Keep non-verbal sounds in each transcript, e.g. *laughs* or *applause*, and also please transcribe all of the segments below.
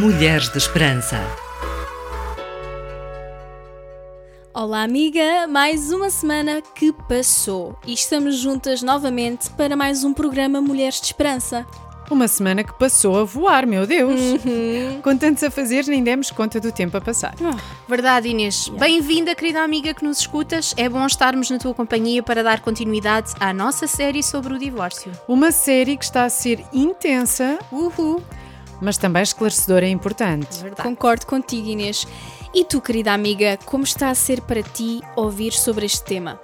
Mulheres de Esperança. Olá, amiga! Mais uma semana que passou e estamos juntas novamente para mais um programa Mulheres de Esperança. Uma semana que passou a voar, meu Deus! Uhum. Com tantos a fazer, nem demos conta do tempo a passar. Verdade, Inês. Yeah. Bem-vinda, querida amiga que nos escutas. É bom estarmos na tua companhia para dar continuidade à nossa série sobre o divórcio. Uma série que está a ser intensa. Uhul! Mas também esclarecedora e importante. Verdade. Concordo contigo, Inês. E tu, querida amiga, como está a ser para ti ouvir sobre este tema?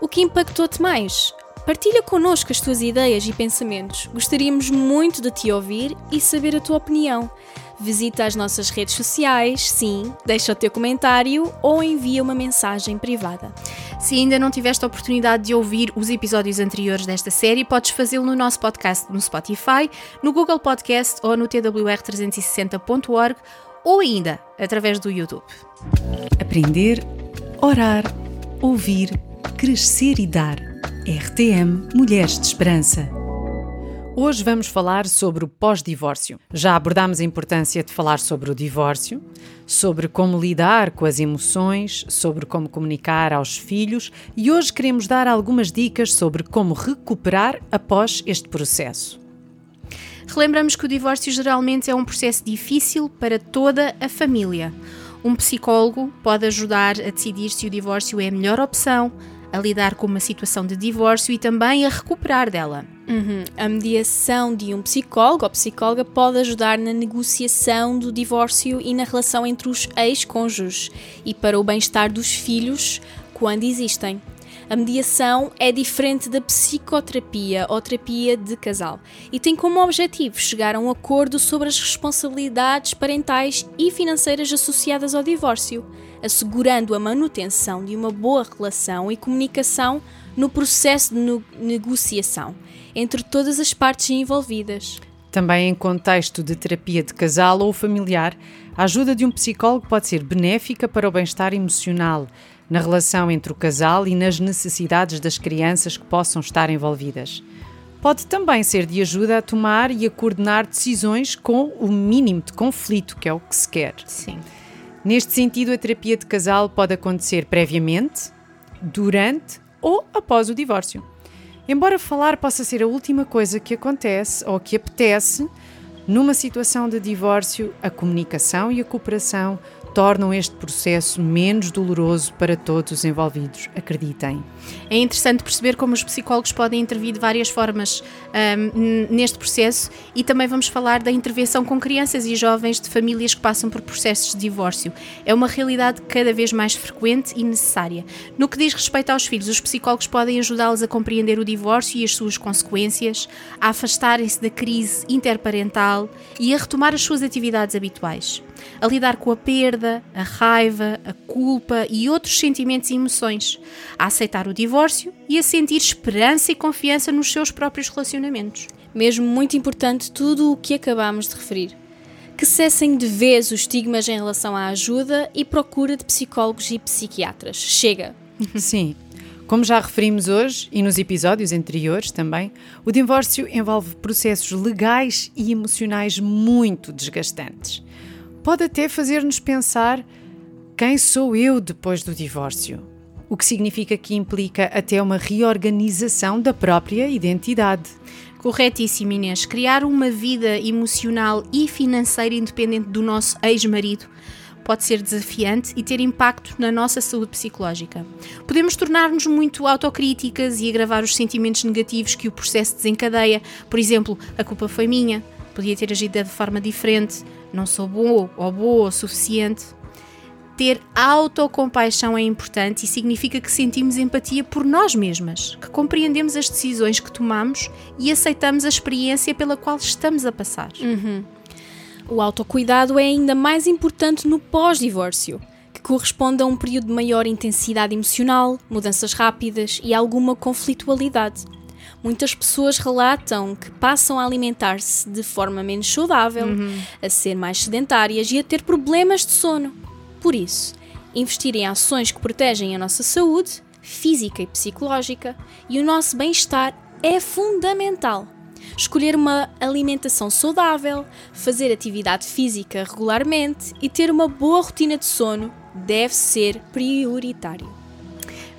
O que impactou-te mais? Partilha connosco as tuas ideias e pensamentos. Gostaríamos muito de te ouvir e saber a tua opinião. Visita as nossas redes sociais, sim, deixa o teu comentário ou envia uma mensagem privada. Se ainda não tiveste a oportunidade de ouvir os episódios anteriores desta série, podes fazê-lo no nosso podcast no Spotify, no Google Podcast ou no twr360.org ou ainda através do YouTube. Aprender, orar, ouvir, crescer e dar. RTM Mulheres de Esperança. Hoje vamos falar sobre o pós-divórcio. Já abordámos a importância de falar sobre o divórcio, sobre como lidar com as emoções, sobre como comunicar aos filhos e hoje queremos dar algumas dicas sobre como recuperar após este processo. Relembramos que o divórcio geralmente é um processo difícil para toda a família. Um psicólogo pode ajudar a decidir se o divórcio é a melhor opção, a lidar com uma situação de divórcio e também a recuperar dela. Uhum. A mediação de um psicólogo ou psicóloga pode ajudar na negociação do divórcio e na relação entre os ex-cônjuges e para o bem-estar dos filhos quando existem. A mediação é diferente da psicoterapia ou terapia de casal e tem como objetivo chegar a um acordo sobre as responsabilidades parentais e financeiras associadas ao divórcio, assegurando a manutenção de uma boa relação e comunicação no processo de negociação entre todas as partes envolvidas. Também em contexto de terapia de casal ou familiar, a ajuda de um psicólogo pode ser benéfica para o bem-estar emocional, na relação entre o casal e nas necessidades das crianças que possam estar envolvidas. Pode também ser de ajuda a tomar e a coordenar decisões com o mínimo de conflito, que é o que se quer. Sim. Neste sentido, a terapia de casal pode acontecer previamente, durante ou após o divórcio. Embora falar possa ser a última coisa que acontece ou que apetece, numa situação de divórcio, a comunicação e a cooperação tornam este processo menos doloroso para todos os envolvidos, acreditem. É interessante perceber como os psicólogos podem intervir de várias formas um, neste processo e também vamos falar da intervenção com crianças e jovens de famílias que passam por processos de divórcio. É uma realidade cada vez mais frequente e necessária. No que diz respeito aos filhos, os psicólogos podem ajudá-los a compreender o divórcio e as suas consequências, a afastarem-se da crise interparental e a retomar as suas atividades habituais a lidar com a perda, a raiva, a culpa e outros sentimentos e emoções, a aceitar o divórcio e a sentir esperança e confiança nos seus próprios relacionamentos. Mesmo muito importante tudo o que acabamos de referir. Que cessem de vez os estigmas em relação à ajuda e procura de psicólogos e psiquiatras. Chega! *laughs* Sim, como já referimos hoje e nos episódios anteriores também, o divórcio envolve processos legais e emocionais muito desgastantes pode até fazer-nos pensar quem sou eu depois do divórcio. O que significa que implica até uma reorganização da própria identidade. Corretíssimo, Inês. Criar uma vida emocional e financeira independente do nosso ex-marido pode ser desafiante e ter impacto na nossa saúde psicológica. Podemos tornar-nos muito autocríticas e agravar os sentimentos negativos que o processo desencadeia. Por exemplo, a culpa foi minha, podia ter agido de forma diferente, não sou bom ou boa o suficiente. Ter autocompaixão é importante e significa que sentimos empatia por nós mesmas, que compreendemos as decisões que tomamos e aceitamos a experiência pela qual estamos a passar. Uhum. O autocuidado é ainda mais importante no pós-divórcio, que corresponde a um período de maior intensidade emocional, mudanças rápidas e alguma conflitualidade. Muitas pessoas relatam que passam a alimentar-se de forma menos saudável, uhum. a ser mais sedentárias e a ter problemas de sono. Por isso, investir em ações que protegem a nossa saúde física e psicológica e o nosso bem-estar é fundamental. Escolher uma alimentação saudável, fazer atividade física regularmente e ter uma boa rotina de sono deve ser prioritário.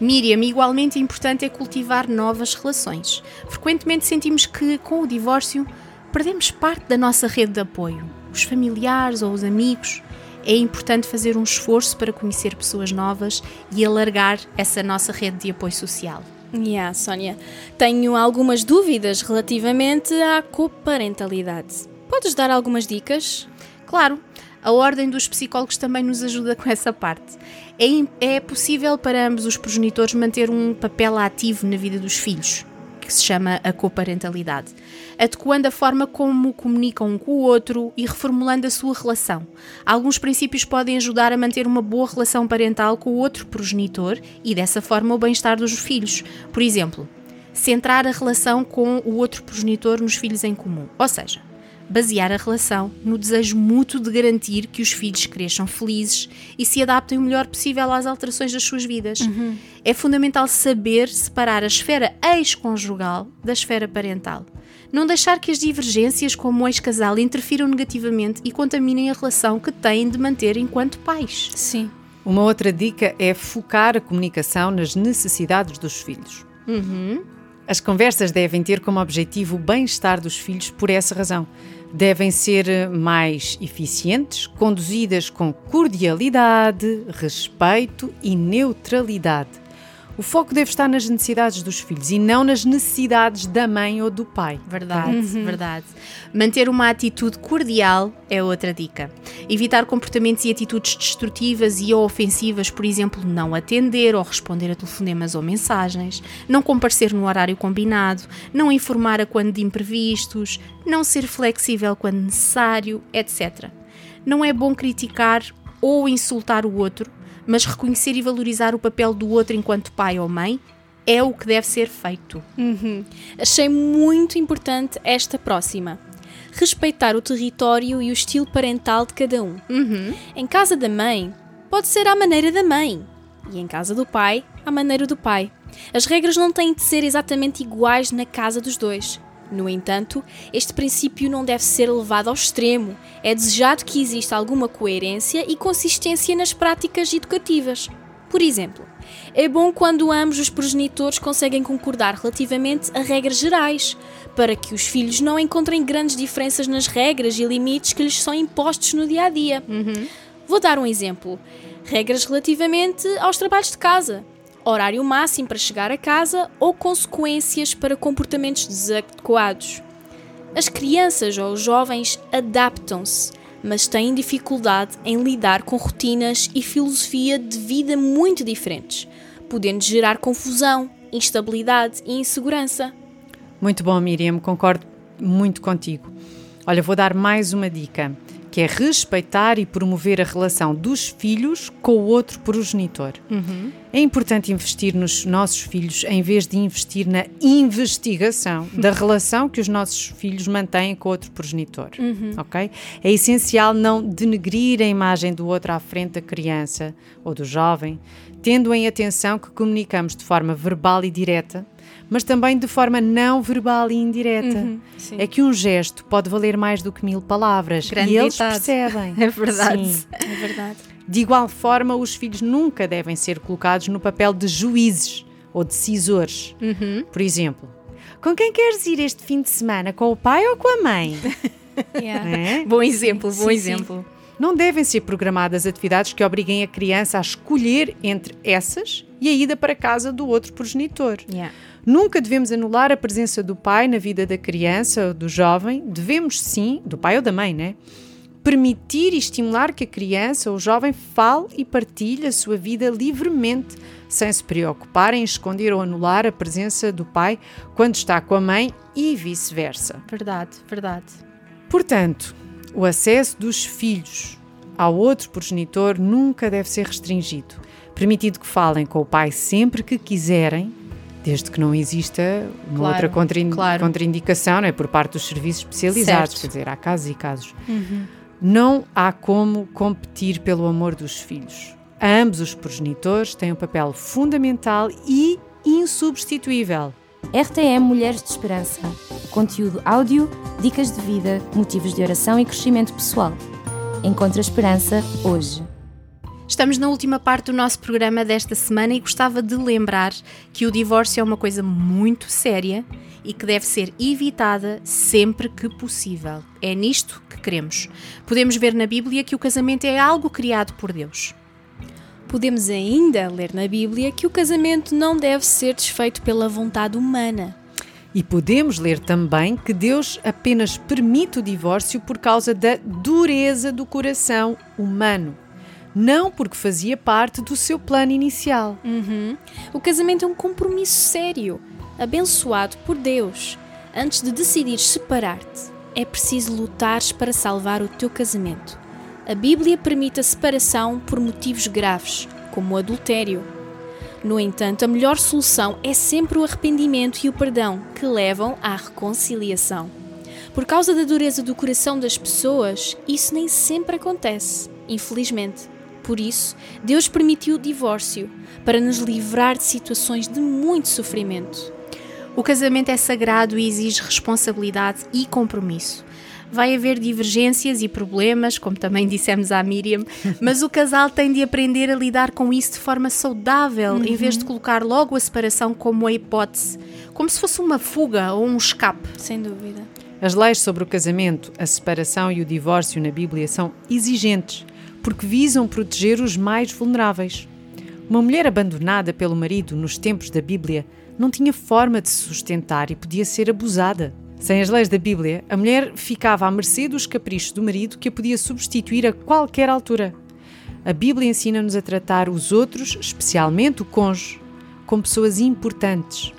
Miriam, igualmente importante é cultivar novas relações. Frequentemente sentimos que, com o divórcio, perdemos parte da nossa rede de apoio, os familiares ou os amigos. É importante fazer um esforço para conhecer pessoas novas e alargar essa nossa rede de apoio social. Yeah, Sónia, tenho algumas dúvidas relativamente à coparentalidade. Podes dar algumas dicas? Claro, a Ordem dos Psicólogos também nos ajuda com essa parte. É, é possível para ambos os progenitores manter um papel ativo na vida dos filhos, que se chama a coparentalidade, adequando a forma como comunicam um com o outro e reformulando a sua relação. Alguns princípios podem ajudar a manter uma boa relação parental com o outro progenitor e, dessa forma, o bem-estar dos filhos. Por exemplo, centrar a relação com o outro progenitor nos filhos em comum, ou seja, basear a relação no desejo mútuo de garantir que os filhos cresçam felizes e se adaptem o melhor possível às alterações das suas vidas. Uhum. É fundamental saber separar a esfera ex-conjugal da esfera parental. Não deixar que as divergências como ex-casal interfiram negativamente e contaminem a relação que têm de manter enquanto pais. Sim. Uma outra dica é focar a comunicação nas necessidades dos filhos. Uhum. As conversas devem ter como objetivo o bem-estar dos filhos por essa razão devem ser mais eficientes, conduzidas com cordialidade, respeito e neutralidade. O foco deve estar nas necessidades dos filhos e não nas necessidades da mãe ou do pai. Verdade, uhum. verdade. Manter uma atitude cordial é outra dica. Evitar comportamentos e atitudes destrutivas e ou ofensivas, por exemplo, não atender ou responder a telefonemas ou mensagens, não comparecer no horário combinado, não informar a quando de imprevistos, não ser flexível quando necessário, etc. Não é bom criticar ou insultar o outro mas reconhecer e valorizar o papel do outro enquanto pai ou mãe é o que deve ser feito. Uhum. Achei muito importante esta próxima. Respeitar o território e o estilo parental de cada um. Uhum. Em casa da mãe, pode ser à maneira da mãe, e em casa do pai, à maneira do pai. As regras não têm de ser exatamente iguais na casa dos dois. No entanto, este princípio não deve ser levado ao extremo. É desejado que exista alguma coerência e consistência nas práticas educativas. Por exemplo, é bom quando ambos os progenitores conseguem concordar relativamente a regras gerais, para que os filhos não encontrem grandes diferenças nas regras e limites que lhes são impostos no dia a dia. Uhum. Vou dar um exemplo. Regras relativamente aos trabalhos de casa horário máximo para chegar a casa ou consequências para comportamentos desadequados. As crianças ou os jovens adaptam-se, mas têm dificuldade em lidar com rotinas e filosofia de vida muito diferentes, podendo gerar confusão, instabilidade e insegurança. Muito bom, Miriam, concordo muito contigo. Olha, vou dar mais uma dica que é respeitar e promover a relação dos filhos com o outro progenitor. Uhum. É importante investir nos nossos filhos em vez de investir na investigação da relação que os nossos filhos mantêm com o outro progenitor. Uhum. Ok? É essencial não denegrir a imagem do outro à frente da criança ou do jovem, tendo em atenção que comunicamos de forma verbal e direta mas também de forma não verbal e indireta. Uhum, é que um gesto pode valer mais do que mil palavras Grande e eles ditado. percebem. *laughs* É verdade. Sim. É verdade. De igual forma, os filhos nunca devem ser colocados no papel de juízes ou decisores. Uhum. Por exemplo, com quem queres ir este fim de semana? Com o pai ou com a mãe? *laughs* Yeah. É? Bom exemplo, bom Sim, exemplo. Não devem ser programadas atividades que obriguem a criança a escolher entre essas e a ida para casa do outro progenitor. Yeah. Nunca devemos anular a presença do pai na vida da criança ou do jovem. Devemos sim, do pai ou da mãe, né? Permitir e estimular que a criança ou o jovem fale e partilhe a sua vida livremente, sem se preocupar em esconder ou anular a presença do pai quando está com a mãe e vice-versa. Verdade, verdade. Portanto, o acesso dos filhos ao outro progenitor nunca deve ser restringido, permitido que falem com o pai sempre que quiserem, desde que não exista uma Claro, outra contrain- claro. contraindicação né, por parte dos serviços especializados, Certo. quer dizer, há casos e casos. Uhum. Não há como competir pelo amor dos filhos. Ambos os progenitores têm um papel fundamental e insubstituível. RTM Mulheres de Esperança. conteúdo áudio, dicas de vida, motivos de oração e crescimento pessoal. Encontre a esperança hoje. Estamos na última parte do nosso programa desta semana e gostava de lembrar que o divórcio é uma coisa muito séria e que deve ser evitada sempre que possível. É nisto que queremos. Podemos ver na Bíblia que o casamento é algo criado por Deus. Podemos ainda ler na Bíblia que o casamento não deve ser desfeito pela vontade humana. E podemos ler também que Deus apenas permite o divórcio por causa da dureza do coração humano, não porque fazia parte do seu plano inicial. Uhum. O casamento é um compromisso sério, abençoado por Deus. Antes de decidir separar-te, é preciso lutar para salvar o teu casamento. A Bíblia permite a separação por motivos graves, como o adultério, no entanto, a melhor solução é sempre o arrependimento e o perdão, que levam à reconciliação. Por causa da dureza do coração das pessoas, isso nem sempre acontece, infelizmente. Por isso, Deus permitiu o divórcio, para nos livrar de situações de muito sofrimento. O casamento é sagrado e exige responsabilidade e compromisso vai haver divergências e problemas, como também dissemos à Miriam, mas o casal tem de aprender a lidar com isso de forma saudável, uhum. em vez de colocar logo a separação como a hipótese, como se fosse uma fuga ou um escape. Sem dúvida. As leis sobre o casamento, a separação e o divórcio na Bíblia são exigentes, porque visam proteger os mais vulneráveis. Uma mulher abandonada pelo marido nos tempos da Bíblia não tinha forma de se sustentar e podia ser abusada. Sem as leis da Bíblia, a mulher ficava à mercê dos caprichos do marido que a podia substituir a qualquer altura. A Bíblia ensina-nos a tratar os outros, especialmente o cônjuge, como pessoas importantes,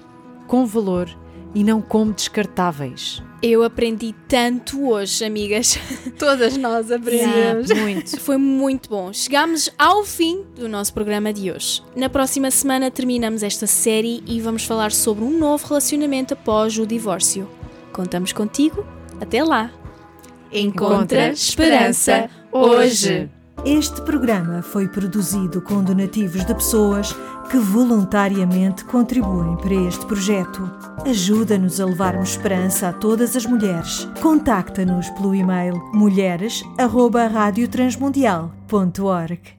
com valor e não como descartáveis. Eu aprendi tanto hoje, amigas. *laughs* Todas nós aprendemos. muito. Foi muito bom. Chegamos ao fim do nosso programa de hoje. Na próxima semana terminamos esta série e vamos falar sobre um novo relacionamento após o divórcio. Contamos contigo. Até lá. Encontra esperança hoje. Este programa foi produzido com donativos de pessoas que voluntariamente contribuem para este projeto. Ajuda-nos a levarmos esperança a todas as mulheres. Contacta-nos pelo e-mail mulheres@radiotransmundial.org.